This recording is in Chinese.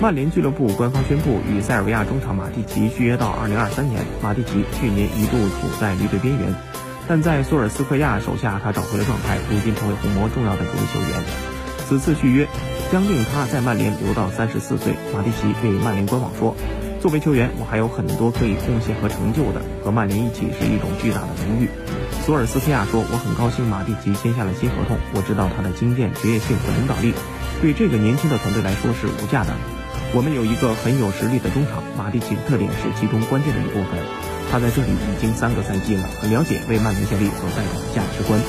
曼联俱乐部官方宣布与塞尔维亚中场马蒂奇续约到2023年。马蒂奇去年一度处在离队边缘，但在索尔斯克亚手下，他找回了状态，如今成为红魔重要的主力球员。此次续约将令他在曼联留到三十四岁。马蒂奇对曼联官网说：“作为球员，我还有很多可以贡献和成就的，和曼联一起是一种巨大的荣誉。”索尔斯克亚说：“我很高兴马蒂奇签下了新合同，我知道他的经验、职业性和领导力对这个年轻的团队来说是无价的。”我们有一个很有实力的中场，马蒂奇的特点是其中关键的一部分。他在这里已经三个赛季了，很了解为曼联效力所代表的价值观。